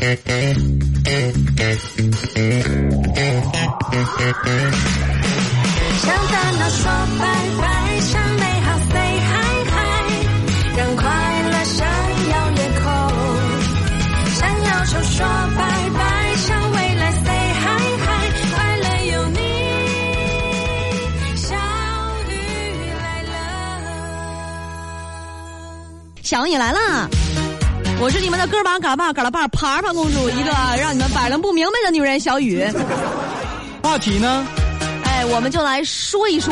向烦恼说拜拜，向美好 say hi hi，让快乐闪耀夜空。向忧愁说拜拜，向未来 say hi hi，快乐有你，小雨来了。小雨来啦！我是你们的哥巴嘎巴嘎拉巴爬爬公主，一个让你们摆弄不明白的女人小雨。话题呢？哎，我们就来说一说，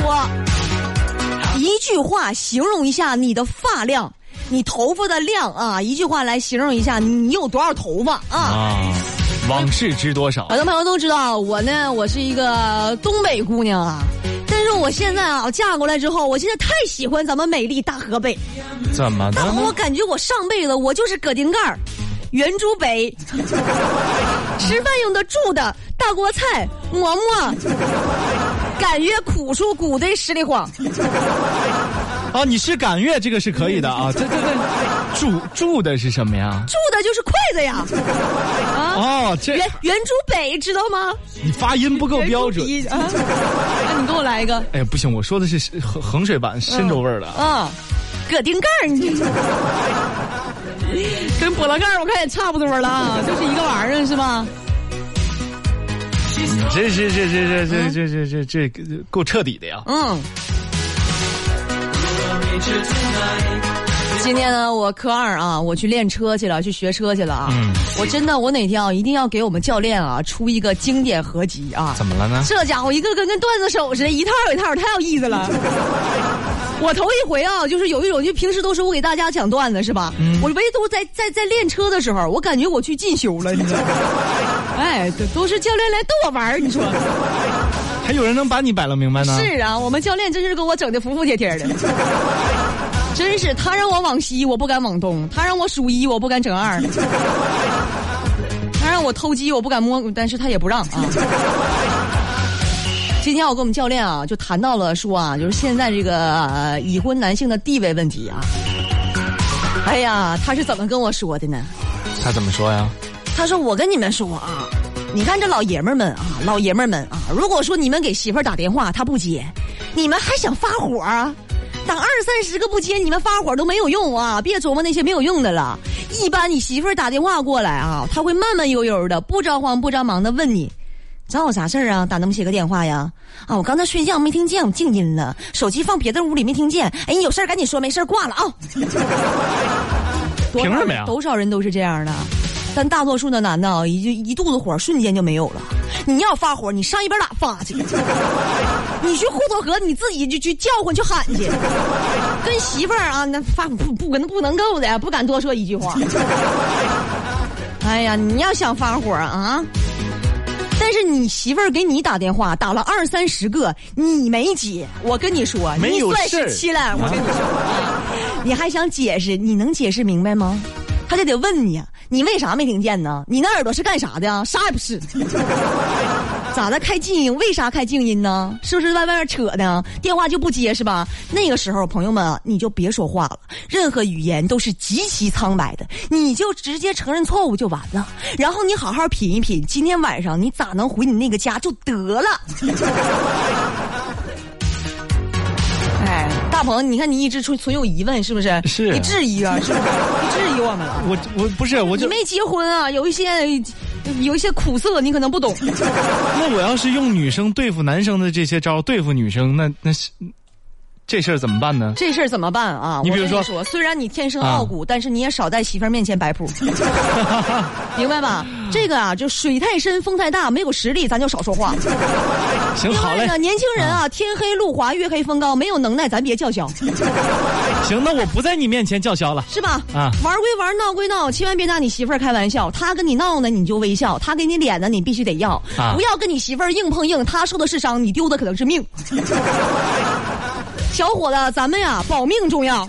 一句话形容一下你的发量，你头发的量啊，一句话来形容一下你有多少头发啊。啊，往事知多少很？多朋友都知道，我呢，我是一个东北姑娘啊。我现在啊，嫁过来之后，我现在太喜欢咱们美丽大河北。怎么的但我？感觉我上辈子我就是葛丁盖儿，圆珠北，吃饭用的住的大锅菜馍馍，赶月苦处鼓的十里晃。啊，你是赶月，这个是可以的啊。这这这，住住的是什么呀？住的就是筷子呀，啊，哦，这圆圆珠北知道吗？你发音不够标准。你给我来一个哎，不行，我说的是衡衡水版深州味儿的。啊，葛丁盖儿，你这 跟菠萝盖儿我看也差不多了啊，就是一个玩意儿是吧？你这这这这这这这这这这够彻底的呀！嗯。今天呢，我科二啊，我去练车去了，去学车去了啊。嗯我真的，我哪天啊，一定要给我们教练啊出一个经典合集啊。怎么了呢？这家伙一个个跟段子手似的，一套一套，太有意思了。我头一回啊，就是有一种，就平时都是我给大家讲段子是吧？嗯我唯独在在在练车的时候，我感觉我去进修了，你知道吗？哎，都都是教练来逗我玩儿你说。还有人能把你摆弄明白呢？是啊，我们教练真是给我整的服服帖帖的。真是，他让我往西，我不敢往东；他让我数一，我不敢整二；他让我偷鸡，我不敢摸，但是他也不让啊。今天我跟我们教练啊，就谈到了说啊，就是现在这个、呃、已婚男性的地位问题啊。哎呀，他是怎么跟我说的呢？他怎么说呀？他说：“我跟你们说啊，你看这老爷们儿们啊，老爷们儿们啊，如果说你们给媳妇儿打电话，他不接，你们还想发火啊？打二三十个不接，你们发火都没有用啊！别琢磨那些没有用的了。一般你媳妇儿打电话过来啊，他会慢慢悠悠的，不着慌不着忙的问你。”找我啥事儿啊？打那么些个电话呀？啊，我刚才睡觉没听见，我静音了，手机放别的屋里没听见。哎，你有事儿赶紧说，没事儿挂了啊。凭什么呀多少人都是这样的，但大多数的男的啊，一一肚子火瞬间就没有了。你要发火，你上一边打发去，你去护头河，你自己就去叫唤去喊去，跟媳妇儿啊那发不不跟不能够的，不敢多说一句话。哎呀，你要想发火啊！但是你媳妇儿给你打电话，打了二三十个，你没接。我跟你说，没有你算是气了。我跟你说，啊你还想解释？你能解释明白吗？他就得问你，你为啥没听见呢？你那耳朵是干啥的呀？啥也不是。咋的？开静音？为啥开静音呢？是不是在外面扯呢？电话就不接是吧？那个时候，朋友们，你就别说话了，任何语言都是极其苍白的，你就直接承认错误就完了。然后你好好品一品，今天晚上你咋能回你那个家就得了。哎，大鹏，你看你一直存存有疑问，是不是？是你质疑啊，是不是？你质疑我们了。我我不是我就你没结婚啊，有一些有一些苦涩，你可能不懂。那我要是用女生对付男生的这些招对付女生，那那是这事儿怎么办呢？这事儿怎么办啊？你比如说说，虽然你天生傲骨，但是你也少在媳妇儿面前摆谱，明白吧？这个啊，就水太深，风太大，没有实力，咱就少说话。行，好嘞年轻人啊，天黑路滑，月黑风高，没有能耐，咱别叫嚣，行，那我不在你面前叫嚣了。是吧？啊玩归玩，闹归闹，千万别拿你媳妇儿开玩笑。她跟你闹呢，你就微笑；她给你脸呢，你必须得要。啊不要跟你媳妇儿硬碰硬，她受的是伤，你丢的可能是命。小伙子，咱们呀，保命重要。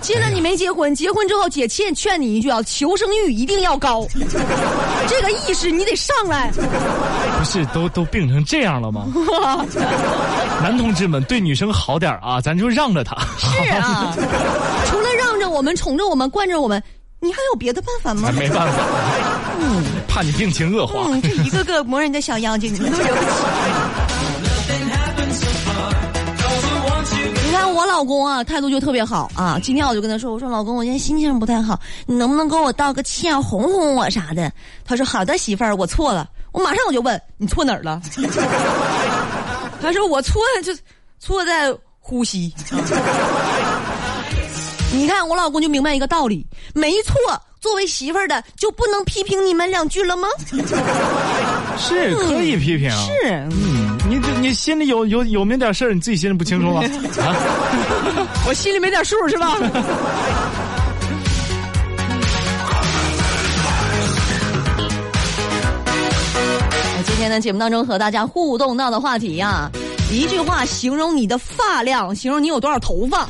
现在你没结婚，结婚之后，姐劝劝你一句啊，求生欲一定要高，这个意识你得上来。不是都都病成这样了吗？男同志们对女生好点儿啊，咱就让着她。是啊，除了让着我们、宠着我们、惯着我们，你还有别的办法吗？没办法，嗯，怕你病情恶化。嗯，这一个个磨人的小妖精，你们都惹不起。老公啊，态度就特别好啊。今天我就跟他说：“我说老公，我现在心情不太好，你能不能给我道个歉，哄哄我啥的？”他说：“好的，媳妇儿，我错了。”我马上我就问：“你错哪儿了？”他说：“我错就错在呼吸。”你看我老公就明白一个道理，没错。作为媳妇儿的就不能批评你们两句了吗？是可以批评，是，嗯，你你心里有有有没点事儿，你自己心里不清楚吗？啊，我心里没点数是吧？今天的节目当中和大家互动到的话题呀，一句话形容你的发量，形容你有多少头发。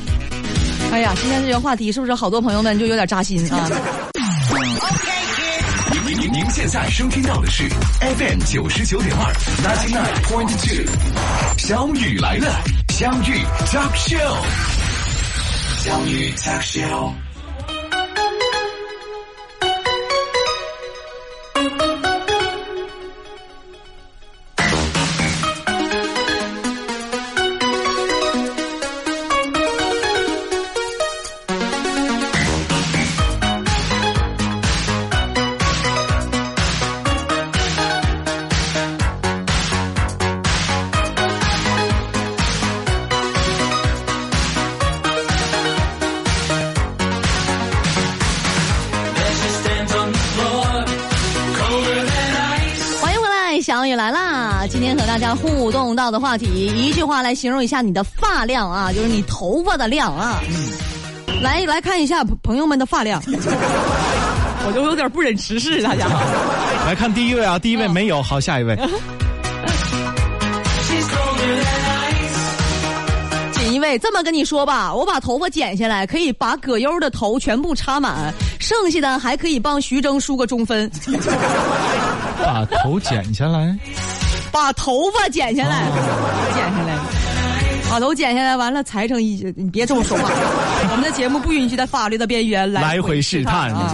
哎呀，今天这个话题是不是好多朋友们就有点扎心啊？您您您现在收听到的是 FM 九十九点二，ninety nine point two，小雨来了，相遇 talk show，相遇 talk show。动到的话题，一句话来形容一下你的发量啊，就是你头发的量啊。嗯来来看一下朋友们的发量，我就有点不忍直视大家。来看第一位啊，第一位没有，好，下一位。锦衣卫，这么跟你说吧，我把头发剪下来，可以把葛优的头全部插满，剩下的还可以帮徐峥梳个中分。把头剪下来，把头发剪下来，剪下来，把头剪下来，完了裁成一，你别这么说话，我们的节目不允许在法律的边缘来来回试探啊。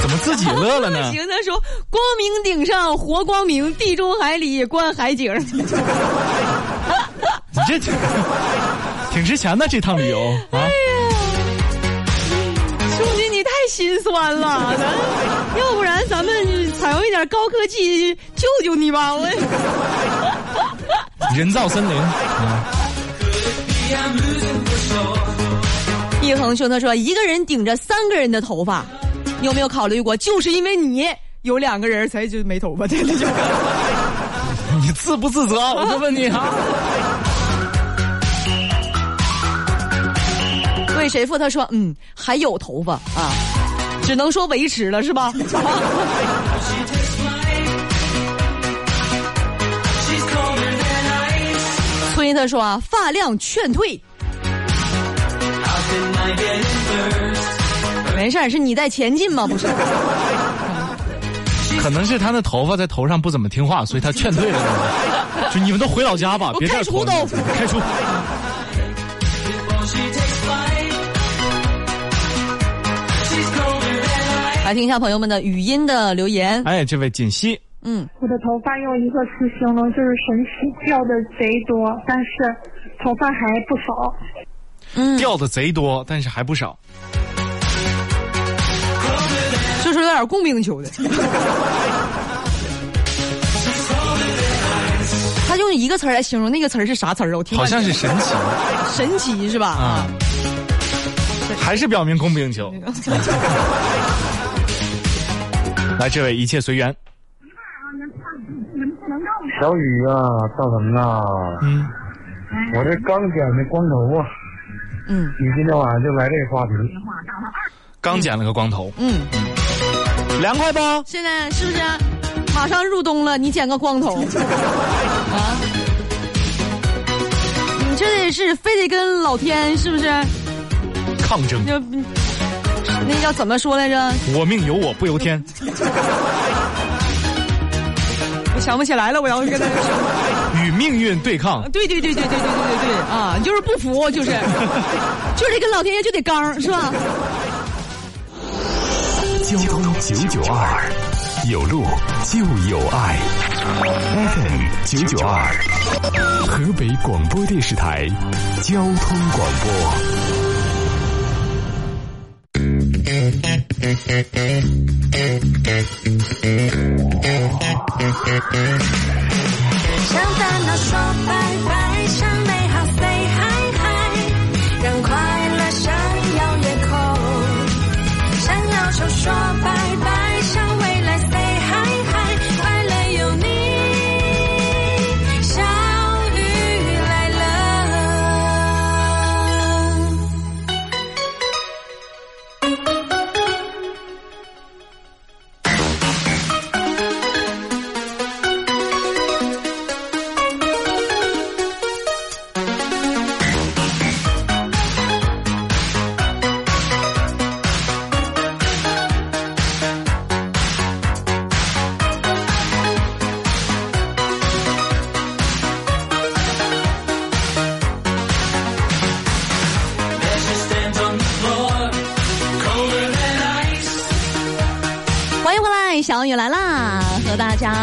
怎么自己乐了呢？行，他说光明顶上活光明，地中海里观海景。你这挺挺值钱的这趟旅游啊！兄弟，你太心酸了，咱要不然咱们采用一点高科技救救你吧，我。人造森林啊！一恒兄他说，一个人顶着三个人的头发，你有没有考虑过，就是因为你有两个人才就没头发的？你自不自责？我就问你啊！为谁付？他说，嗯，还有头发啊，只能说维持了，是吧？崔他说啊，发量劝退。没事儿，是你在前进吗？不是，可能是他的头发在头上不怎么听话，所以他劝退了。就你们都回老家吧，别开除都开除。来听一下朋友们的语音的留言。哎，这位锦溪，嗯，我的头发用一个词形容就是神奇，掉的贼多，但是头发还不少。嗯，掉的贼多，但是还不少。就是有点供不应求的。他用一个词儿来形容，那个词儿是啥词儿啊？我听好像是神奇，神奇是吧？啊，还是表明供不应求。来，这位一切随缘。小雨啊，大鹏啊，嗯，我这刚剪的光头啊，嗯你今天晚上就来这个话题。刚剪了个光头，嗯，凉快不？现在是不是马上入冬了？你剪个光头 啊？你这得是非得跟老天是不是？抗争，就那叫怎么说来着？我命由我不由天。我想不起来了，我要是跟他说。与命运对抗。对对对对对对对对对啊！你就是不服，就是，就是这个老天爷就得刚，是吧？交通九九二，有路就有爱。FM 九九二，河北广播电视台交通广播。Santa nos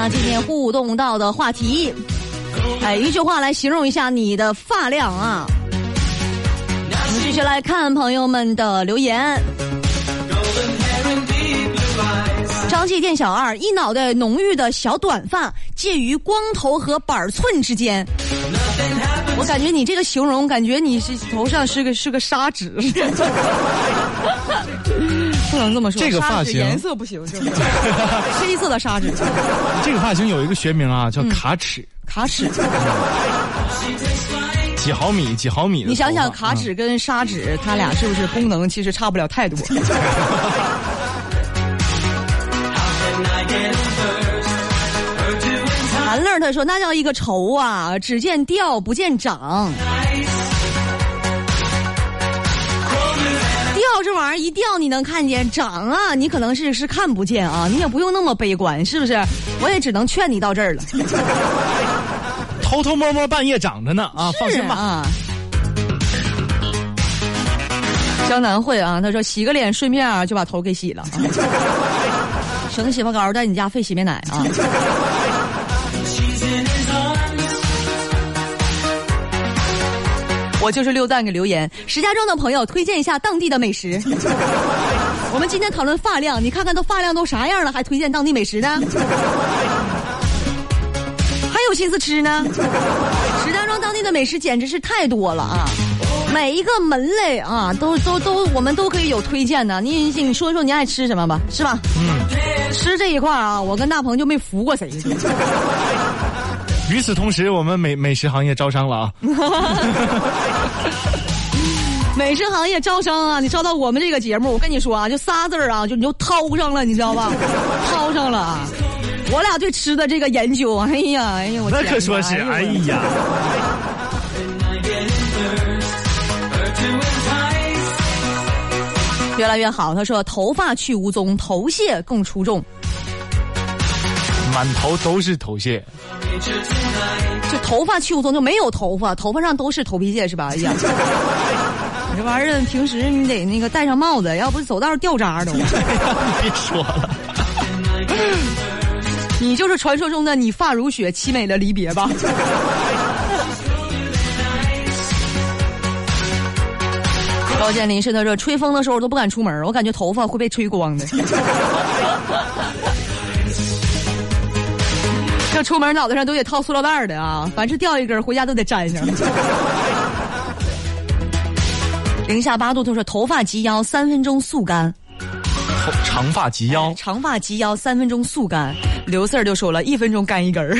今天互动到的话题，哎，一句话来形容一下你的发量啊。我们继续来看朋友们的留言。张继店小二一脑袋浓郁的小短发，介于光头和板寸之间。我感觉你这个形容，感觉你是头上是个是个砂纸。不能这么说，这个发型颜色不行，是不是？黑色的砂纸，这个发型有一个学名啊，嗯叫卡尺，卡尺。几毫米几毫米的。你想想，卡嗯尺跟砂纸，它俩是不是功能其实差不了太多？韩乐他说：“那叫一个愁啊，只见掉不见长。这玩意儿一掉你能看见，长啊你可能是是看不见啊，你也不用那么悲观，是不是？我也只能劝你到这儿了。偷偷摸摸半夜长着呢啊，放心吧。啊。江南会啊，他说洗个脸顺便啊就把头给洗了，啊、省洗发膏，在你家费洗面奶啊。我就是六赞给留言，石家庄的朋友推荐一下当地的美食。我们今天讨论发量，你看看都发量都啥样了，还推荐当地美食呢？还有心思吃呢？石家庄当地的美食简直是太多了啊！每一个门类啊，都都都，我们都可以有推荐的。你你你说说你爱吃什么吧，是吧？嗯，吃这一块啊，我跟大鹏就没服过谁。与此同时，我们美美食行业招商了啊！美食行业招商啊，你招到我们这个节目，我跟你说啊，就仨字儿啊，就你就掏上了，你知道吧？掏上了啊！我俩对吃的这个研究，哎呀，哎呀，我那可说是，哪哎呀，越来越好。他说头发去无踪，头屑更出众。满头都是头屑。就头发去无踪，就没有头发，头发上都是头皮屑是吧？哎呀，你这玩意儿平时你得那个戴上帽子，要不走道掉渣都。你别说了，你就是传说中的你发如雪，凄美的离别吧。高建林是他说，吹风的时候都不敢出门，我感觉头发会被吹光的。这出门脑袋上都得套塑料袋儿的啊，凡是掉一根，回家都得粘上。零下八度，他说头发及腰，三分钟速干。长发及腰，长发及腰，三分钟速干。刘四儿就说了一分钟干一根儿，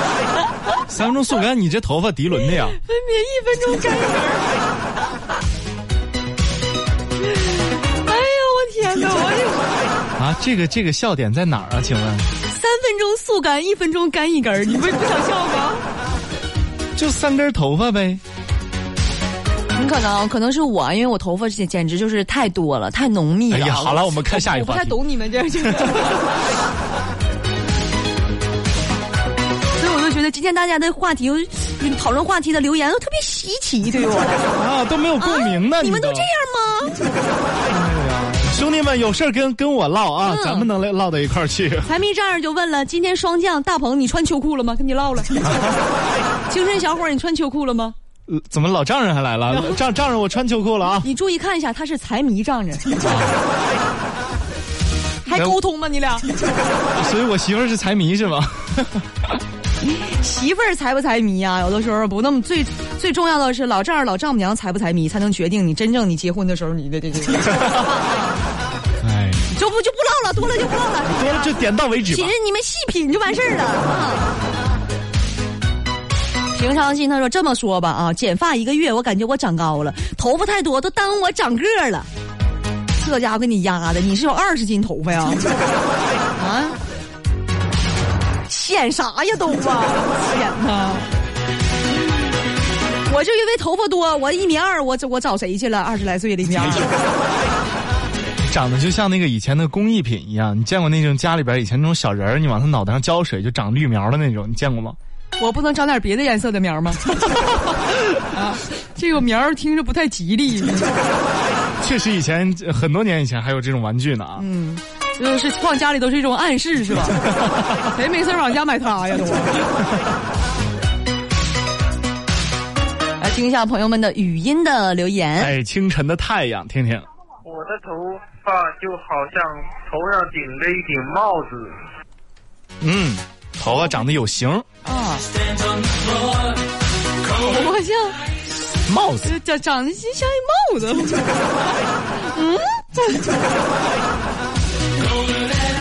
三分钟速干，你这头发涤纶的呀？分别一分钟干一根儿。哎呀，我天哪！我啊，这个这个笑点在哪儿啊？请问，三分钟速干，一分钟干一根儿，你不不想笑吗？就三根头发呗。很可能，可能是我，因为我头发简简直就是太多了，太浓密了。哎呀好了我们看下一个我不太懂你们这样，所以我就。觉得今天大家的话题，嗯讨论话题的留言都特别稀奇，对于我来说。啊，都没有共鸣呢。你们都都这样吗？兄弟们有事儿跟跟我唠啊，嗯咱们能唠唠到一块儿去。财迷丈人就问了：今天霜降，大鹏你穿秋裤了吗？跟你唠了。青春小伙，你穿秋裤了吗？呃怎么老丈人还来了？丈丈人，我穿秋裤了啊！你注意看一下，他是财迷丈人。还沟通吗？你俩 所以我媳妇儿是财迷是吗？媳妇儿财不财迷啊？有的时候不那么最最重要的是老丈人老丈母娘财不财迷，才能决定你真正你结婚的时候你的这个。哎，就不就不唠了，多了就不唠了。多了就点到为止吧品。你们细品就完事儿了啊。平常心，他说这么说吧啊，剪发一个月，我感觉我长高了，头发太多都耽误我长个儿了。这家伙给你压的，你是有二十斤头发呀？啊？显啥呀都啊！显呐！我就因为头发多，我一米二，我我找谁去了？二十来岁的一米二。长得就像那个以前的工艺品一样，你见过那种家里边以前那种小人儿，你往他脑袋上浇水就长绿苗的那种，你见过吗？我不能长点别的颜色的苗吗？啊，这个苗听着不太吉利。确实，以前呃很多年以前还有这种玩具呢啊。嗯，就是放家里都是一种暗示，是吧？谁没事往家买它呀都？来听一下朋友们的语音的留言。哎，清晨的太阳，听听。我的头发就好像头上顶着一顶帽子，嗯，头发长得有型，啊，头发像帽子。长长得像一帽子。嗯，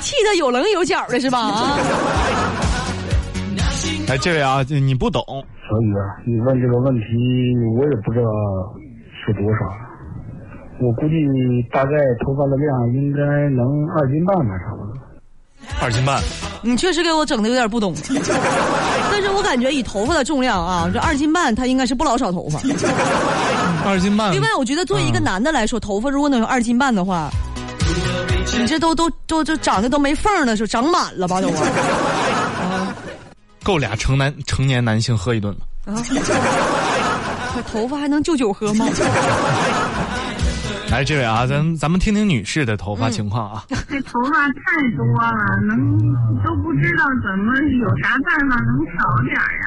气得有棱有角的是吧？啊，哎，这位啊，你不懂，小雨啊，你问这个问题，我也不知道是多少。我估计大概头发的量应该能二斤半吧，差不多。二斤半。你确实给我整的有点不懂，但是我感觉以头发的重量啊，这二斤半它应该是不老少头发。二斤半。另外，我觉得作为一个男的来说，头发如果能有二斤半的话，你这都都都都长得都没缝儿了，就长满了吧都啊？够俩成男成年男性喝一顿了。啊，这头发还能就酒喝吗？来，这位啊，咱咱们听听女士的头发情况啊。这 头发太多了，能都不知道怎么有啥办法能少点儿呀？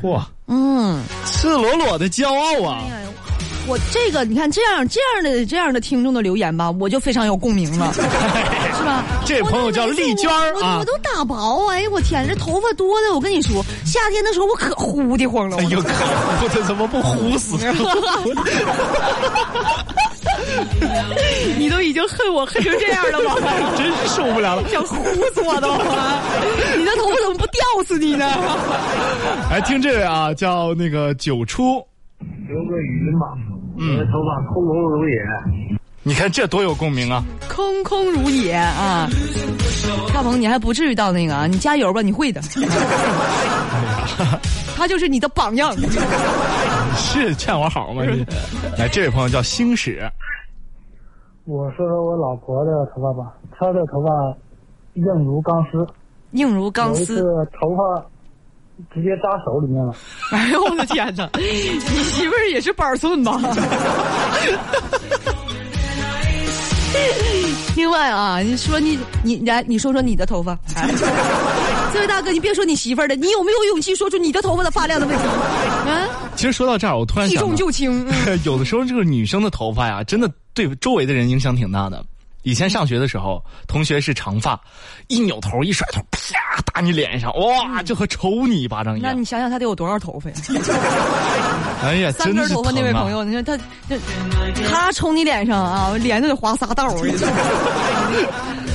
嚯，嗯，赤裸裸的骄傲啊！我这个你看这样这样的这样的听众的留言吧，我就非常有共鸣了，是吧？这位朋友叫丽娟儿啊我我都打薄，哎呀我天，这头发多的，我跟你说，夏天的时候我可呼的慌了。哎呦，可我这怎么不呼死？你都已经恨我恨成这样了吗？真是受不了了。想呼死我都！你的头发怎么不吊死你呢？来听这位啊，叫那个九初，留个语音吧。我的头发空空如也。你看这多有共鸣啊！空空如也啊！大鹏，你还不至于到那个啊，你加油吧，你会的。他就是你的榜样。是劝我好吗？你来，这位朋友叫星矢，我说说我老婆的头发吧，她的头发硬如钢丝，硬如钢丝。头发直接扎手里面了。哎呦我的天哪！你媳妇儿也是板寸吧？另外啊，你说你你来，你说说你的头发。哎 这位大哥，你别说你媳妇儿的，你有没有勇气说出你的头发的发量的问题？啊，其实说到这儿，我突然避想避，重就轻。嗯 有的时候这个女生的头发呀，真的对周围的人影响挺大的。以前上学的时候，同学是长发，一扭头一甩头，啪打你脸上，哇，就和抽你一巴掌一样那你。想想他得有多少头发呀？哎呀，三根头发那位朋友，你看他这他冲你脸上啊，脸都得划仨道儿。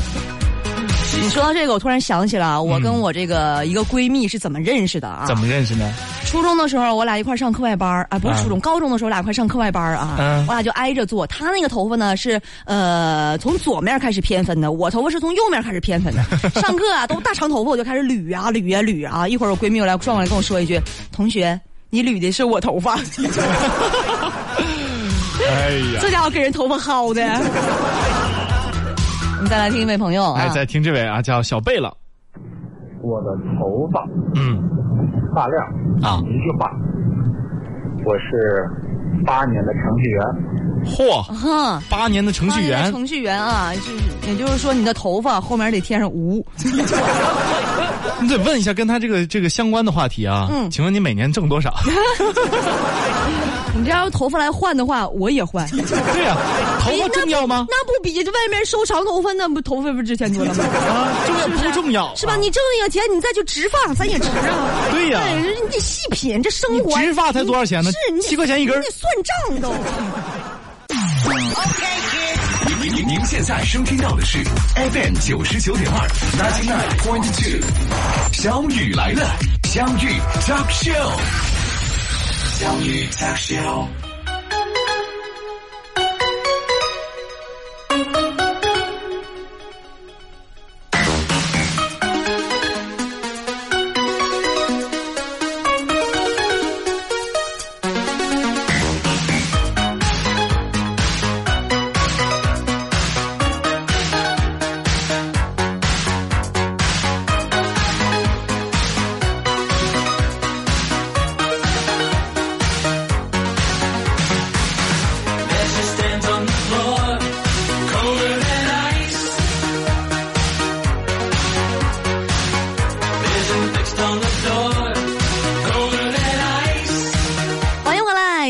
你说到这个，我突然想起了啊，我跟我这个一个闺蜜是怎么认识的啊？怎么认识呢？初中的时候，我俩一块儿上课外班儿啊，不是啊初中，高中的时候，俩一块儿上课外班儿啊。嗯我俩就挨着坐。她那个头发呢是呃从左面开始偏分的，我头发是从右面开始偏分的。上课啊都大长头发，我就开始捋呀、捋呀、捋啊。一会儿我闺蜜又来转过来跟我说一句：“同学，你捋的是我头发。”哎呀，这家伙给人头发薅的。再来听一位朋友啊，哎，再听这位啊，叫小贝了，我的头发，嗯，发量啊一句话，我是八年的程序员。嚯，哈。八年的程序员，程序员啊，就是也就是说，你的头发后面得添上无。你得问一下跟他这个这个相关的话题啊。嗯请问你每年挣多少？你这要头发来换的话，我也换。对呀、头发重要吗？那不比这外面收长头发，那不头发不值钱多了吗？啊，重要不重要？是吧？你挣那个钱，你再去植发，咱也值啊。对呀、哎，你得细品这生活。植发才多少钱呢是你七块钱一根你得算账都。您您您现在收听到的是 FM 九十九点二，ninety nine point two，小雨来了，相遇 Talk Show，相遇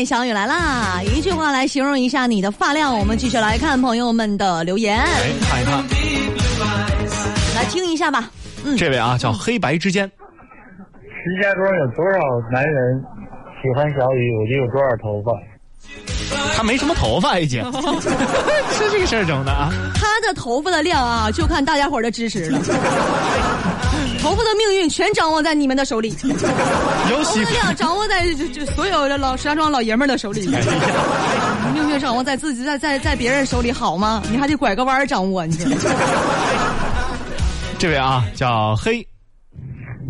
小雨来啦！一句话来形容一下你的发量，我们继续来看朋友们的留言，哎，看一看来听一下吧。嗯这位啊，叫黑白之间，石家庄有多少男人喜欢小雨，我就有多少头发。他没什么头发已经，是这个事儿整的啊。他的头发的量啊，就看大家伙的支持了。头发的命运全掌握在你们的手里，头 有喜发的量 掌握在这这所有的老石家庄老爷们儿的手里。命运掌握在自己在在在别人手里好吗？你还得拐个弯儿掌握，你说。这位啊，叫黑，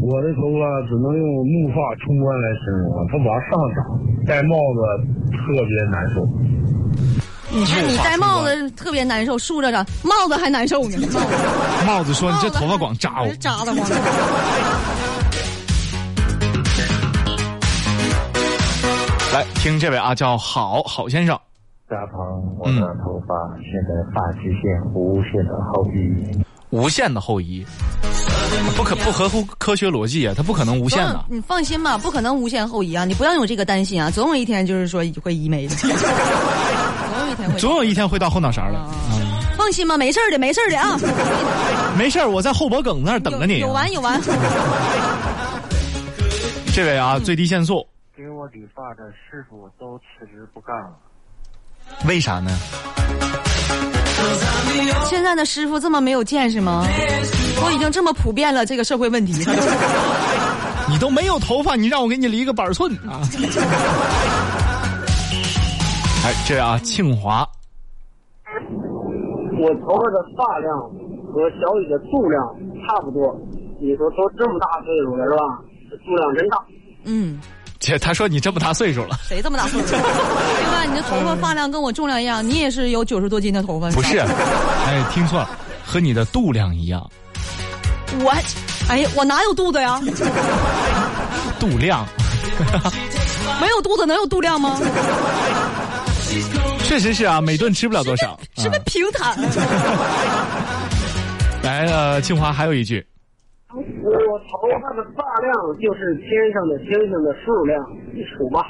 我的头发只能用怒发冲冠来形容了，它往上长，戴帽子特别难受。你是你戴帽子特别难受，竖着长，帽子还难受呢。帽子帽子说你这头发光扎我。扎的慌。来听这位啊，叫好好先生，大鹏，我的头发现在发际线无限的后移，无限的后移，不可不合乎科学逻辑啊，它不可能无限的。你放心吧，不可能无限后移啊！你不要有这个担心啊，总有一天就是说会移没的，天会。总有一天会到后脑勺的。放心吧，没事儿的，没事儿的啊，没事儿，我在后脖梗那儿等着你。有完有完。这位啊，最低限速，给我理发的师傅都辞职不干了。为啥呢？现在的师傅这么没有见识吗？都已经这么普遍了，这个社会问题。你都没有头发，你让我给你理个板寸啊！哎，这啊，庆华，我头发的发量和小雨的度量差不多，你说都这么大岁数了是吧？这度量真大。嗯，姐，他说你这么大岁数了，谁这么大岁数？对吧？你的头发发量跟我重量一样，你也是有九十多斤的头发。不是？哎，听错了，和你的度量一样，我，哎呀，我哪有肚子呀？度量，没有肚子能有度量吗？确实是啊，每顿吃不了多少。是不是啊平坦？来了，清华还有一句，我头发的发量就是天上的星星的数量，你数吧。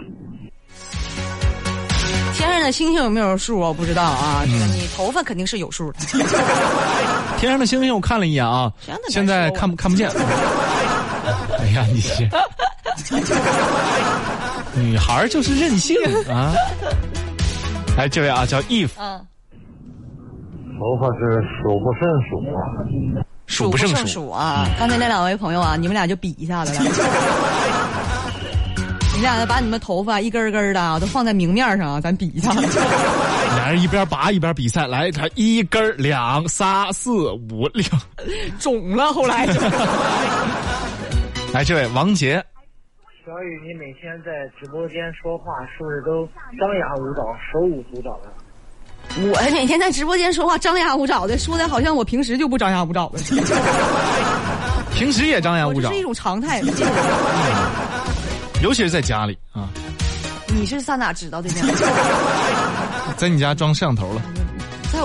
天上的星星有没有数我不知道啊。嗯这个你头发肯定是有数的。天上的星星我看了一眼啊现在看不看不见。哎呀，你是 女孩就是任性啊！哎，这位啊叫 Eve，嗯，头发是数不胜数啊。不数胜胜数啊！刚才那两位朋友啊，你们俩就比一下子了。你俩把你们头发一根儿根儿的啊，都放在明面上啊，咱比一下。俩人一边拔一边比赛，来，他一根两仨四五六，肿了，后来就。来，这位王杰，小雨，你每天在直播间说话是不是都张牙舞爪、手舞足蹈的？我每天在直播间说话张牙舞爪的，说的好像我平时就不张牙舞爪的。平时也张牙舞爪这是一，种常态。尤其是在家里啊，你是上哪知道的呢？在你家装摄像头了。在，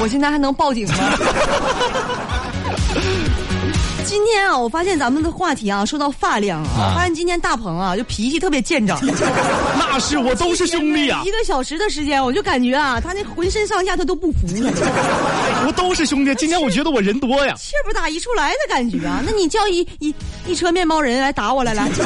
我现在还能报警吗？今天啊，我发现咱们的话题啊，说到发量啊，发现今天大鹏啊，就脾气特别见长。那是我都是兄弟啊一，个小时的时间，我就感觉啊，他那浑身上下他都不服了，我都是兄弟。今天我觉得我人多呀。气不打一处来的感觉啊。那你叫一一一车面包人来打我来来。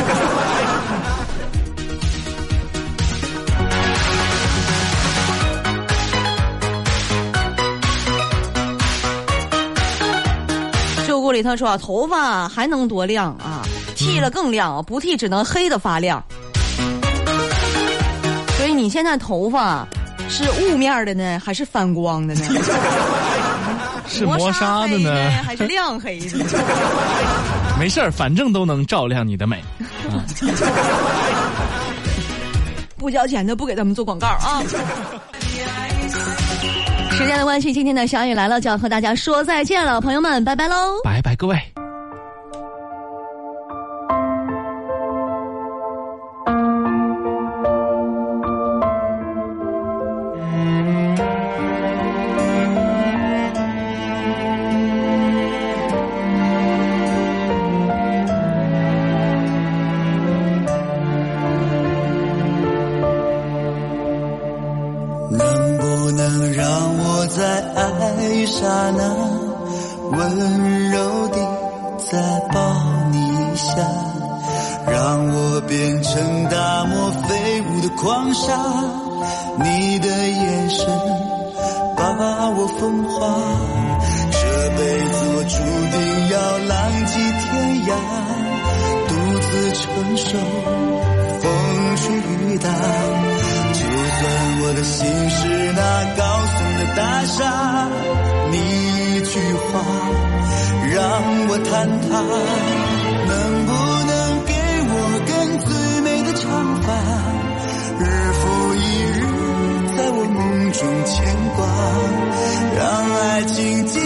旧故里特说啊，头发还能多亮啊？剃了更亮，不剃只能黑的发亮。所以你现在头发是雾面的呢，还是反光的呢？是磨砂的呢，还是亮黑的？没事儿，反正都能照亮你的美。不交钱的不给他们做广告啊！时间的关系，今天的小雨来了就要和大家说再见了，朋友们，拜拜喽！拜拜，各位。温柔地再抱你一下，让我变成大漠飞舞的狂沙，你的眼神把我风化，这辈子我注定要浪迹天涯，独自承受风吹雨打。就算我的心是那高耸的大厦，你一句话让我坍塌。能不能给我根最美的长发，日复一日在我梦中牵挂，让爱情经